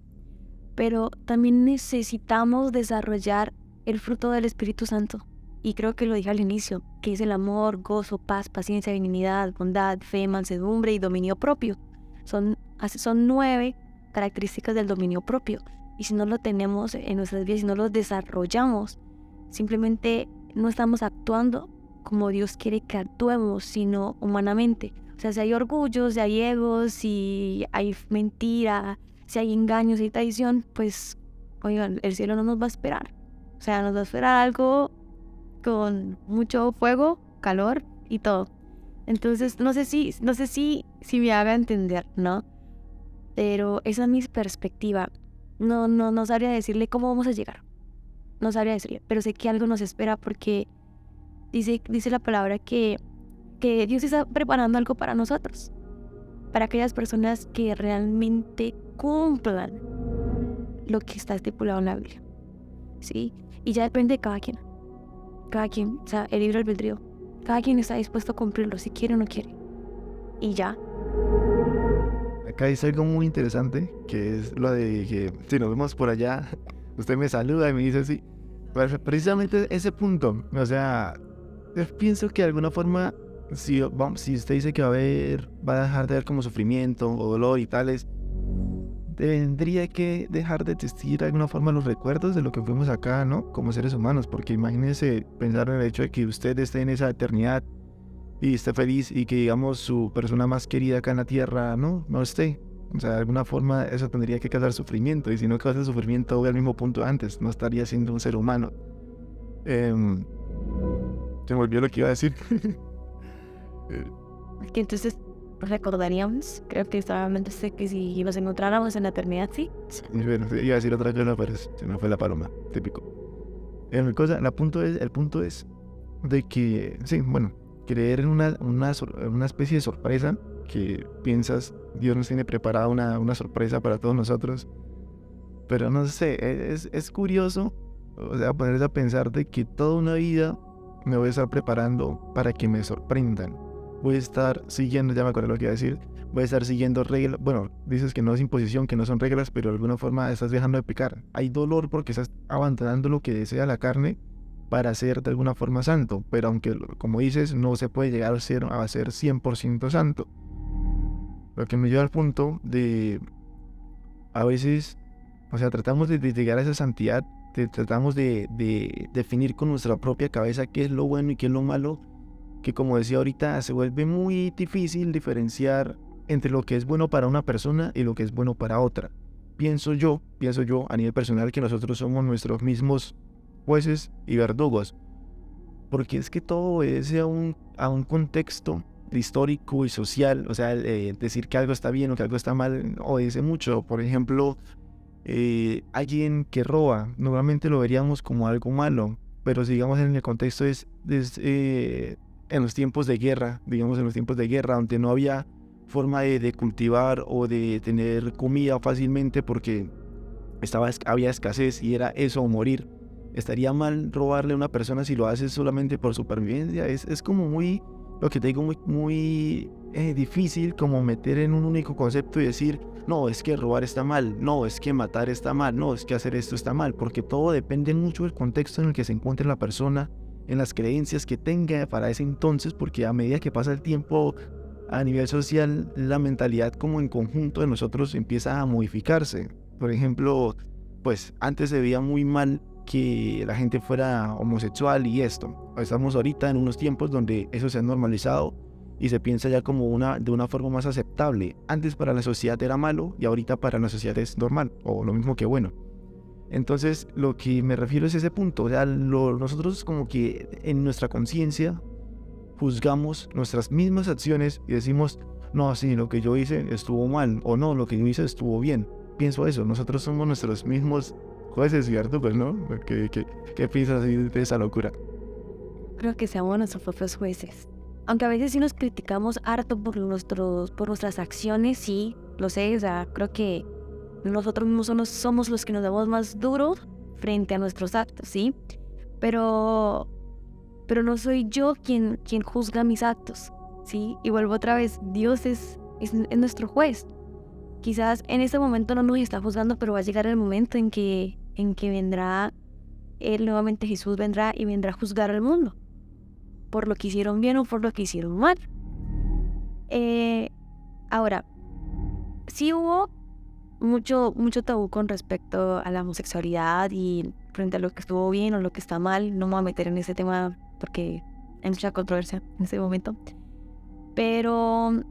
Pero también necesitamos desarrollar el fruto del Espíritu Santo. y creo que lo dije al inicio, que es el amor, gozo, paz, paciencia, benignidad, bondad, fe, mansedumbre y dominio propio. Son, son nueve características del dominio propio. Y si no lo tenemos en nuestras vidas, si no lo desarrollamos, simplemente no estamos actuando como Dios quiere que actuemos, sino humanamente. O sea, si hay orgullo, si hay egos, si hay mentira, si hay engaños y traición, pues, oigan, el cielo no nos va a esperar. O sea, nos va a esperar algo con mucho fuego, calor y todo. Entonces, no sé si, no sé si, si me haga entender, ¿no? Pero esa es mi perspectiva. No, no, no sabría decirle cómo vamos a llegar. No sabría decirle, pero sé que algo nos espera porque dice, dice la palabra que, que Dios está preparando algo para nosotros. Para aquellas personas que realmente cumplan lo que está estipulado en la Biblia. ¿Sí? Y ya depende de cada quien cada quien, o sea, el libre albedrío. Cada quien está dispuesto a cumplirlo, si quiere o no quiere. Y ya. Acá dice algo muy interesante, que es lo de que si nos vemos por allá, usted me saluda y me dice así. Precisamente ese punto, o sea, yo pienso que de alguna forma, si, vamos, si usted dice que va a haber, va a dejar de haber como sufrimiento o dolor y tales, tendría que dejar de existir de alguna forma los recuerdos de lo que fuimos acá, ¿no? Como seres humanos, porque imagínense pensar en el hecho de que usted esté en esa eternidad y esté feliz y que digamos su persona más querida acá en la tierra, ¿no? No esté. O sea, de alguna forma eso tendría que causar sufrimiento y si no causa sufrimiento voy al mismo punto antes, no estaría siendo un ser humano. Em, se me olvidó lo que iba a decir. que entonces recordaríamos. Creo que solamente sé que si nos encontráramos en la eternidad, sí. sí bueno, iba a decir otra cosa, pero se me fue la paloma, típico. El, cosa, la punto es, el punto es de que, sí, bueno, creer en una, una, una especie de sorpresa que piensas, Dios nos tiene preparada una, una sorpresa para todos nosotros. Pero no sé, e, es, es curioso, o sea, ponerse a pensar de que toda una vida me voy a estar preparando para que me sorprendan voy a estar siguiendo, ya me acuerdo lo que iba a decir, voy a estar siguiendo reglas, bueno, dices que no es imposición, que no son reglas, pero de alguna forma estás dejando de pecar. Hay dolor porque estás abandonando lo que desea la carne para ser de alguna forma santo, pero aunque, como dices, no se puede llegar a ser, a ser 100% santo. Lo que me lleva al punto de, a veces, o sea, tratamos de, llegar a esa santidad, tratamos de, de definir con nuestra propia cabeza qué es lo bueno y qué es lo malo, que como decía ahorita, se vuelve muy difícil diferenciar entre lo que es bueno para una persona y lo que es bueno para otra. Pienso yo, pienso yo a nivel personal que nosotros somos nuestros mismos jueces y verdugos. Porque es que todo obedece a un, a un contexto histórico y social. O sea, eh, decir que algo está bien o que algo está mal obedece mucho. Por ejemplo, eh, alguien que roba, normalmente lo veríamos como algo malo. Pero digamos en el contexto es, eh, en los tiempos de guerra, digamos en los tiempos de guerra, donde no había forma de, cultivar o de tener comida fácilmente porque estaba, había escasez y era eso morir. Estaría mal robarle a una persona si lo haces solamente por supervivencia. Es, es como muy, lo que te digo, muy, muy eh, difícil como meter en un único concepto y decir, no, es que robar está mal, no, es que matar está mal, no, es que hacer esto está mal, porque todo depende mucho del contexto en el que se encuentre la persona en las creencias que tenga para ese entonces, porque a medida que pasa el tiempo a nivel social, la mentalidad como en conjunto de nosotros empieza a modificarse. Por ejemplo, pues antes se veía muy mal que la gente fuera homosexual y esto. Estamos ahorita en unos tiempos donde eso se ha normalizado y se piensa ya como una de una forma más aceptable. Antes para la sociedad era malo y ahorita para la sociedad es normal o lo mismo que bueno. Entonces, lo que me refiero es ese punto. O sea, nosotros como que en nuestra conciencia juzgamos nuestras mismas acciones y decimos, no, sí, lo que yo hice estuvo mal, o no, lo que yo hice estuvo bien. Pienso eso, nosotros somos nuestros mismos jueces y pues, ¿no? ¿Qué, qué, piensas de esa locura? Creo que seamos nuestros propios jueces. Aunque a veces sí nos criticamos harto por, nuestros, por nuestras acciones, sí, lo sé, o sea, creo que nosotros mismos somos, los que nos damos más duro frente a nuestros actos, ¿sí? Pero, pero no soy yo quien, quien juzga mis actos, ¿sí? Y vuelvo otra vez, Dios es, es, nuestro juez. Quizás en este momento no nos está juzgando, pero va a llegar el momento en que, en que vendrá Él nuevamente Jesús vendrá y vendrá a juzgar al mundo por lo que hicieron bien o por lo que hicieron mal. Eh, ahora, sí hubo mucho, mucho tabú con respecto a la homosexualidad y frente a lo que estuvo bien o lo que está mal. No me voy a meter en ese tema porque hay mucha controversia en ese momento. Pero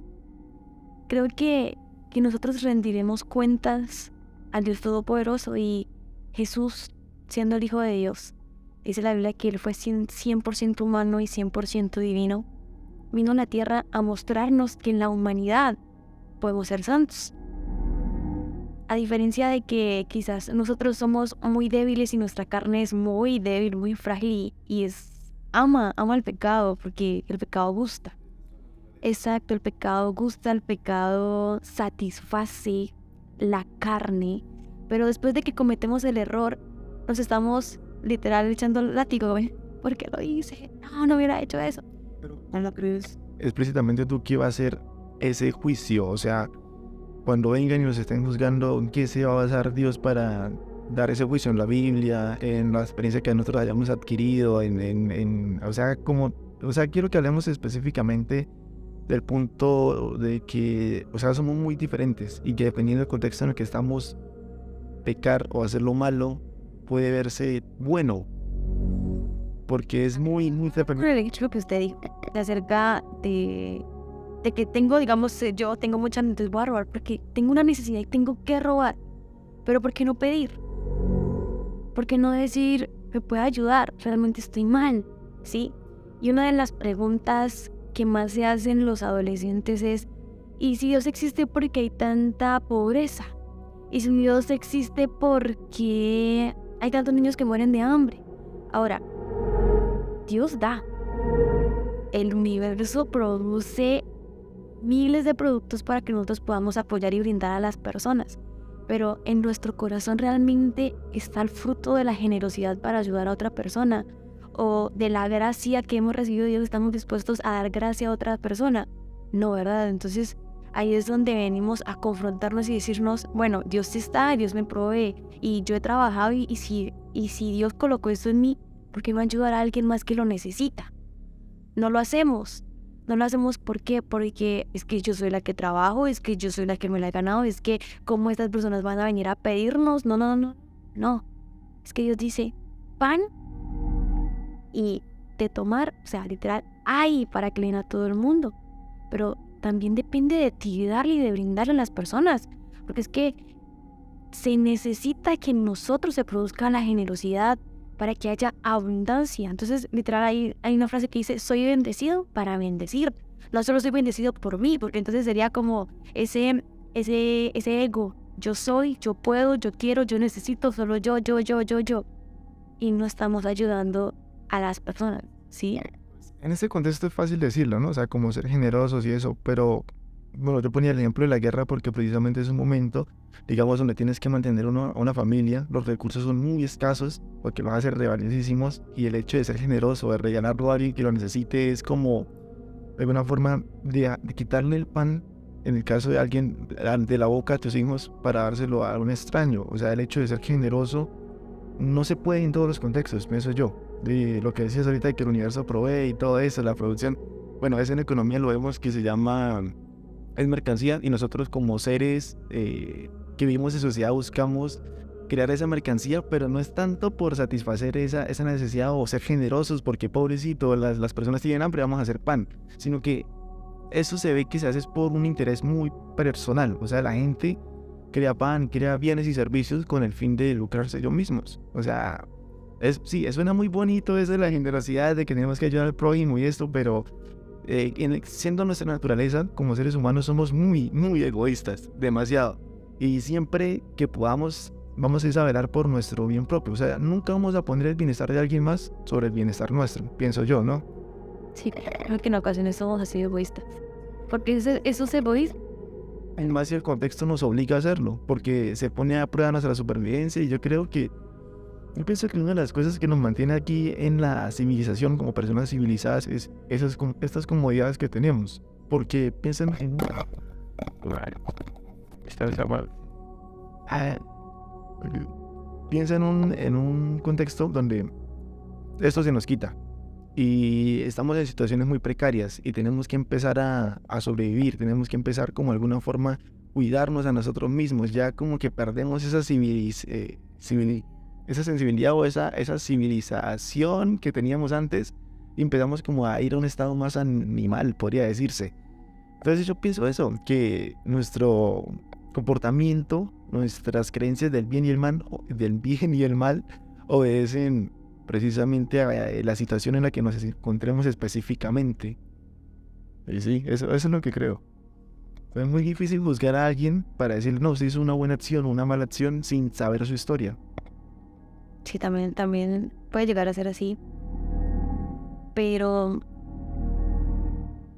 creo que, que nosotros rendiremos cuentas al Dios Todopoderoso y Jesús, siendo el Hijo de Dios, dice la Biblia que Él fue 100% humano y 100% divino, vino a la tierra a mostrarnos que en la humanidad podemos ser santos. A diferencia de que quizás nosotros somos muy débiles y nuestra carne es muy débil, muy frágil y, es ama, ama el pecado porque el pecado gusta. Exacto, el pecado gusta, el pecado satisface la carne, pero después de que cometemos el error, nos estamos literal echando el látigo, güey. ¿Por qué lo hice? No, no hubiera hecho eso. Pero no lo crees. Explícitamente tú qué va a ser ese juicio, o sea, cuando vengan y nos estén juzgando, ¿en qué se va a basar Dios para dar ese juicio en la Biblia, en la experiencia que nosotros hayamos adquirido, en, en, en, o sea, como, o sea, quiero que hablemos específicamente del punto de que, o sea, somos muy diferentes y que dependiendo del contexto en el que estamos, pecar o hacer lo malo puede verse bueno. Porque es muy, muy dependiente. que usted dijo acerca de, de que tengo, digamos, eh, yo tengo muchas, entonces voy a robar porque tengo una necesidad y tengo que robar. Pero ¿por qué no pedir? ¿Por qué no decir, me puede ayudar? Realmente estoy mal, ¿sí? Y una de las preguntas que más se hacen los adolescentes es, ¿y si Dios existe porque hay tanta pobreza? ¿Y si Dios existe porque hay tantos niños que mueren de hambre? Ahora, Dios da. El universo produce miles de productos para que nosotros podamos apoyar y brindar a las personas. Pero en nuestro corazón realmente está el fruto de la generosidad para ayudar a otra persona o de la gracia que hemos recibido de Dios, estamos dispuestos a dar gracia a otra persona. No, ¿verdad? Entonces ahí es donde venimos a confrontarnos y decirnos, bueno, Dios está, Dios me provee y yo he trabajado y, si, y si Dios colocó esto en mí, ¿por qué no ayudar a alguien más que lo necesita? No lo hacemos. No lo hacemos ¿por qué? Porque es que yo soy la que trabajo, es que yo soy la que me la he ganado, es que cómo estas personas van a venir a pedirnos. No, no, no, no. Es que Dios dice, pan y de tomar, o sea, literal, hay para que le den a todo el mundo. Pero también depende de ti darle y de brindarle a las personas. Porque es que se necesita que nosotros se produzca la generosidad para que haya abundancia. Entonces, literal, hay, hay una frase que dice, soy bendecido para bendecir. No solo soy bendecido por mí, porque entonces sería como ese, ese, ese ego. Yo soy, yo puedo, yo quiero, yo necesito, solo yo, yo, yo, yo, yo. Y no estamos ayudando a las personas, ¿sí? En este contexto es fácil decirlo, ¿no? O sea, como ser generosos y eso, pero bueno, yo ponía el ejemplo de la guerra porque precisamente es un momento, digamos, donde tienes que mantener una, una familia, los recursos son muy escasos porque los hace valiosísimos y el hecho de ser generoso, de regalarlo a alguien que lo necesite es como de alguna forma de, de quitarle el pan en el caso de alguien de la boca a tus hijos para dárselo a un extraño. O sea, el hecho de ser generoso no se puede en todos los contextos, pienso yo de lo que decías ahorita de que el universo provee y todo eso, la producción. Bueno, es en economía lo vemos que se llama, es mercancía y nosotros como seres eh, que vivimos en sociedad buscamos crear esa mercancía, pero no es tanto por satisfacer esa, esa necesidad o ser generosos porque pobrecito, las, las personas tienen hambre, vamos a hacer pan, sino que eso se ve que se hace por un interés muy personal, o sea, la gente crea pan, crea bienes y servicios con el fin de lucrarse ellos mismos, o sea, es, sí, suena muy bonito eso de la generosidad, de que tenemos que ayudar al prójimo y esto, pero eh, siendo nuestra naturaleza como seres humanos somos muy, muy egoístas, demasiado. Y siempre que podamos, vamos a saber por nuestro bien propio. O sea, nunca vamos a poner el bienestar de alguien más sobre el bienestar nuestro, pienso yo, ¿no? Sí, creo que en ocasiones somos así egoístas. Porque eso, eso es egoísmo. más si el contexto nos obliga a hacerlo, porque se pone a prueba nuestra supervivencia y yo creo que yo pienso que una de las cosas que nos mantiene aquí en la civilización como personas civilizadas es esas, estas comodidades que tenemos. Porque piensan en... piensa en un, en un contexto donde esto se nos quita y estamos en situaciones muy precarias y tenemos que empezar a, a sobrevivir, tenemos que empezar como de alguna forma cuidarnos a nosotros mismos, ya como que perdemos esa, eh, esa sensibilidad o esa, esa civilización que teníamos antes y empezamos como a ir a un estado más animal, podría decirse. Entonces yo pienso eso, que nuestro comportamiento, nuestras creencias del bien y el mal, del bien y el mal, obedecen precisamente a la situación en la que nos encontremos específicamente. Y sí, eso, eso es lo que creo. Es muy difícil juzgar a alguien para decir, no, si hizo una buena acción o una mala acción sin saber su historia. Sí, también, también puede llegar a ser así. Pero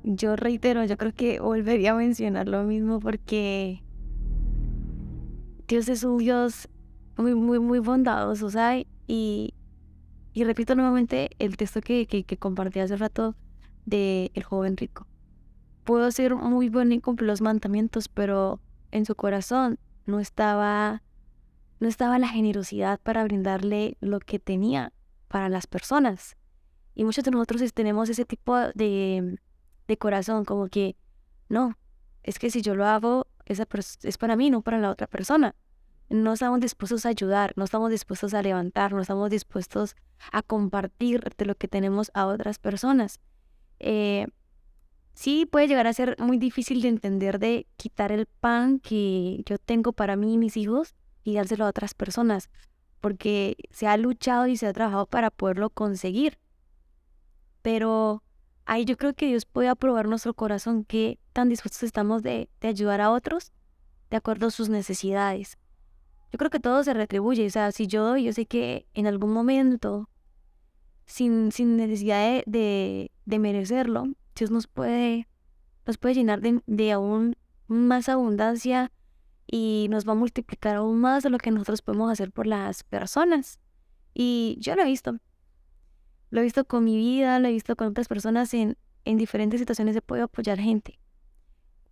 yo reitero, yo creo que volvería a mencionar lo mismo porque Dios es un Dios muy, muy, muy bondadoso. Y, y repito nuevamente el texto que, que, que compartí hace rato de El joven rico. Puedo ser muy bueno y cumplir los mandamientos, pero en su corazón no estaba, no estaba la generosidad para brindarle lo que tenía para las personas. Y muchos de nosotros tenemos ese tipo de, de corazón, como que, no, es que si yo lo hago, esa es para mí, no para la otra persona. No estamos dispuestos a ayudar, no estamos dispuestos a levantar, no estamos dispuestos a compartir de lo que tenemos a otras personas. Eh, sí puede llegar a ser muy difícil de entender de quitar el pan que yo tengo para mí y mis hijos y dárselo a otras personas, porque se ha luchado y se ha trabajado para poderlo conseguir. Pero ahí yo creo que Dios puede aprobar nuestro corazón, que tan dispuestos estamos de, de ayudar a otros de acuerdo a sus necesidades. Yo creo que todo se retribuye, o sea, si yo doy, yo sé que en algún momento, sin, sin necesidad de, de, merecerlo, Dios nos puede, nos puede llenar de, de aún más abundancia y nos va a multiplicar aún más de lo que nosotros podemos hacer por las personas. Y yo lo he visto. Lo he visto con mi vida, lo he visto con otras personas en, en diferentes situaciones. He podido apoyar gente.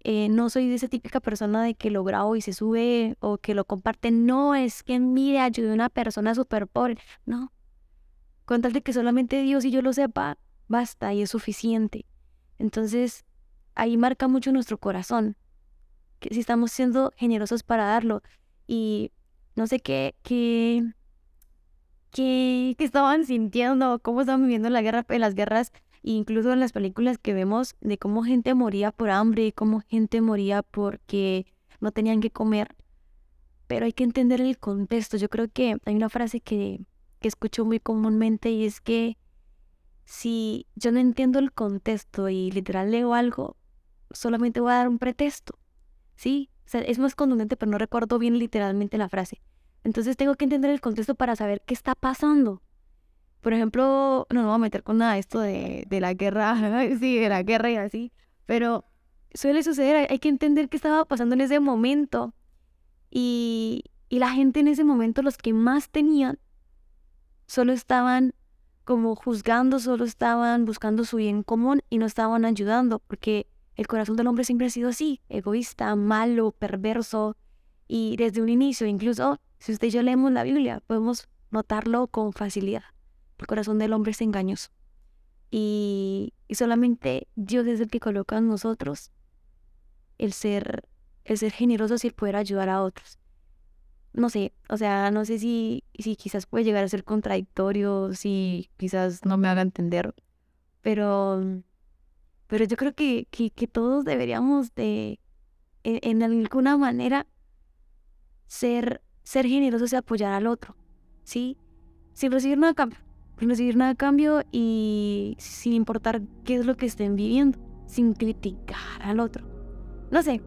Eh, no soy de esa típica persona de que lo grabo y se sube o que lo comparte. No, es que mire, ayude a una persona súper pobre. No. Con tal de que solamente Dios y yo lo sepa, basta y es suficiente. Entonces, ahí marca mucho nuestro corazón. Que si estamos siendo generosos para darlo. Y no sé qué, qué, qué, qué estaban sintiendo, cómo estaban viviendo la guerra, las guerras incluso en las películas que vemos de cómo gente moría por hambre, y cómo gente moría porque no tenían que comer. Pero hay que entender el contexto. Yo creo que hay una frase que, que escucho muy comúnmente y es que si yo no entiendo el contexto y literal leo algo, solamente voy a dar un pretexto. ¿Sí? es más contundente, pero no recuerdo bien literalmente la frase. Entonces tengo que entender el contexto para saber qué está pasando. Por ejemplo, no me voy a meter con nada esto de, de la guerra, sí, de la guerra y así, pero suele suceder, hay que entender qué estaba pasando en ese momento. Y, y la gente en ese momento, los que más tenían, solo estaban como juzgando, solo estaban buscando su bien común y no estaban ayudando, porque el corazón del hombre siempre ha sido así, egoísta, malo, perverso. Y desde un inicio, incluso si usted y yo leemos la Biblia, podemos notarlo con facilidad. El corazón del hombre es engañoso. Y, solamente Dios es el que coloca en nosotros el ser, el ser generosos y el poder ayudar a otros. No sé, o sea, no sé si, si quizás puede llegar a ser contradictorio, si quizás no me haga entender, pero, pero yo creo que, que, todos deberíamos de, en, alguna manera, ser, ser generosos y apoyar al otro, ¿sí? Sin recibir nada cambio sin recibir nada a cambio y sin importar qué es lo que estén viviendo, sin criticar al otro. No sé,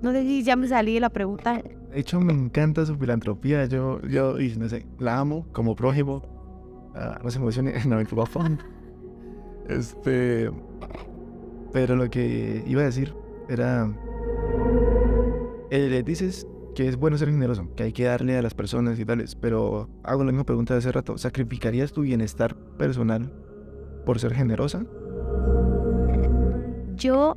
no sé si ya me salí de la pregunta. De hecho, me encanta su filantropía. Yo, yo, no sé, la amo como prójimo. Uh, no se emocione, no Este. Pero lo que iba a decir era. Eh, dices que es bueno ser generoso, que hay que darle a las personas y tales, pero hago la misma pregunta de hace rato, ¿sacrificarías tu bienestar personal por ser generosa? Yo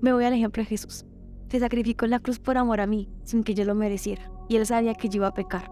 me voy al ejemplo de Jesús. Se sacrificó en la cruz por amor a mí, sin que yo lo mereciera, y él sabía que yo iba a pecar.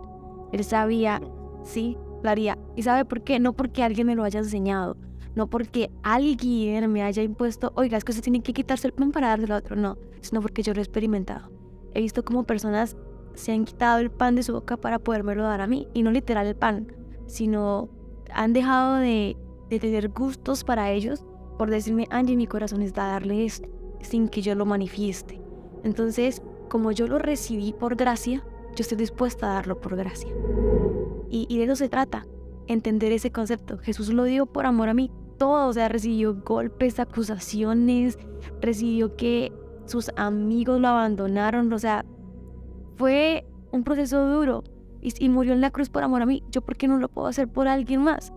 Él sabía, sí, lo haría. ¿Y sabe por qué? No porque alguien me lo haya enseñado, no porque alguien me haya impuesto, oiga, es que usted tiene que quitarse el pan para dárselo a otro, no, sino porque yo lo he experimentado. He visto cómo personas se han quitado el pan de su boca para podérmelo dar a mí, y no literal el pan, sino han dejado de, de tener gustos para ellos por decirme, Angie, mi corazón está a darle esto, sin que yo lo manifieste. Entonces, como yo lo recibí por gracia, yo estoy dispuesta a darlo por gracia. Y, y de eso se trata, entender ese concepto. Jesús lo dio por amor a mí, todo, o sea, recibió golpes, acusaciones, recibió que sus amigos lo abandonaron, o sea, fue un proceso duro y, y, murió en la cruz por amor a mí. ¿Yo por qué no lo puedo hacer por alguien más?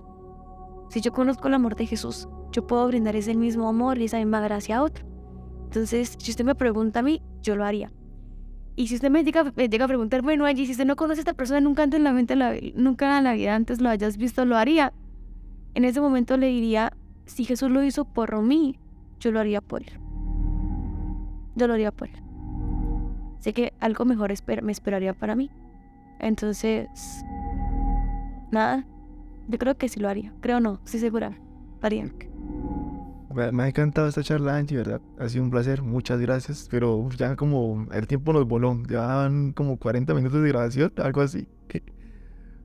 Si yo conozco el amor de Jesús, yo puedo brindar ese mismo amor y esa misma gracia a otro. Entonces, si usted me pregunta a mí, yo lo haría. Y si usted me llega, me llega a preguntar, bueno, Angie, si usted no conoce a esta persona nunca antes en la mente, la, nunca en la vida antes lo hayas visto, lo haría. En ese momento le diría, si Jesús lo hizo por mí, yo lo haría por él. Yo lo haría por él. Sé que algo mejor me esperaría para mí. Entonces, nada, yo creo que sí lo haría. Creo no, estoy segura. Haría. Me ha encantado esta charla, Angie, ¿verdad? Ha sido un placer, muchas gracias. Pero ya como el tiempo nos voló, van como 40 minutos de grabación, algo así.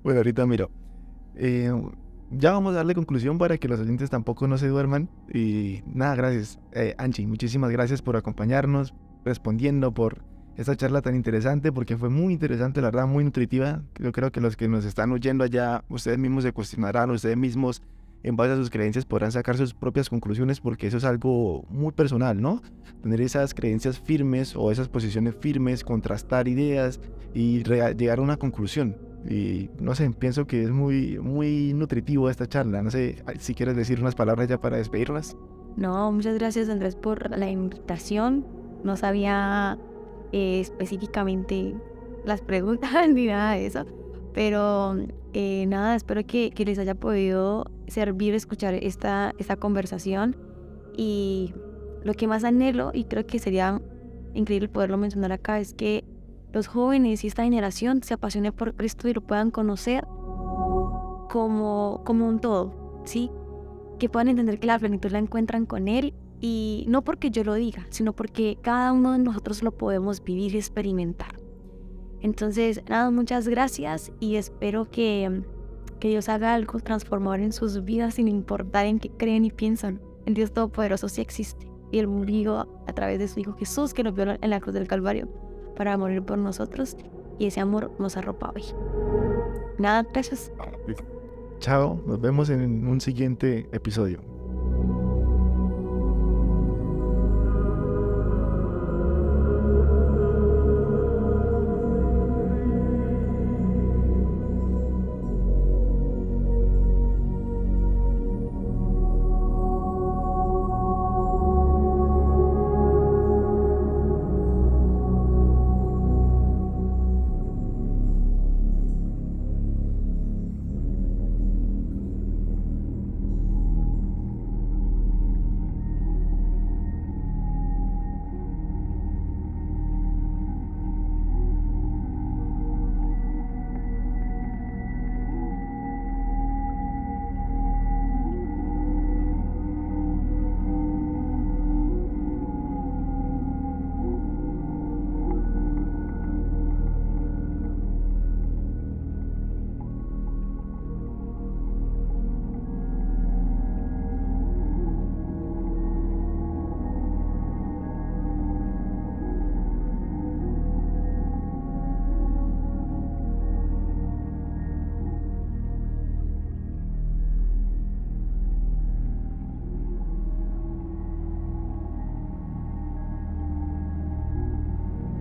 Bueno, ahorita miro. Eh, ya vamos a darle conclusión para que los oyentes tampoco no se duerman. Y nada, gracias. Eh, Angie, muchísimas gracias por acompañarnos, respondiendo por esta charla tan interesante, porque fue muy interesante, la verdad, muy nutritiva. Yo creo que los que nos están oyendo allá, ustedes mismos se cuestionarán, ustedes mismos en base a sus creencias podrán sacar sus propias conclusiones porque eso es algo muy personal, ¿no? Tener esas creencias firmes o esas posiciones firmes, contrastar ideas y llegar a una conclusión. Y no sé, pienso que es muy, muy nutritivo esta charla. No sé si quieres decir unas palabras ya para despedirlas. No, muchas gracias Andrés por la invitación. No sabía eh, específicamente las preguntas ni nada de eso. Pero eh, nada, espero que, que, les haya podido servir escuchar esta, esta conversación. Y lo que más anhelo, y creo que sería increíble poderlo mencionar acá, es que los jóvenes y esta generación se apasione por Cristo y lo puedan conocer como, como un todo, ¿sí? Que puedan entender que la plenitud la encuentran con Él y no porque yo lo diga, sino porque cada uno de nosotros lo podemos vivir y experimentar. Entonces, nada, muchas gracias y espero que, que Dios haga algo transformador en sus vidas sin importar en qué creen y piensan. El Dios Todopoderoso sí existe y Él murió a través de su Hijo Jesús que nos vio en la cruz del Calvario para morir por nosotros y ese amor nos arropa hoy. Nada, gracias. Chao, nos vemos en un siguiente episodio.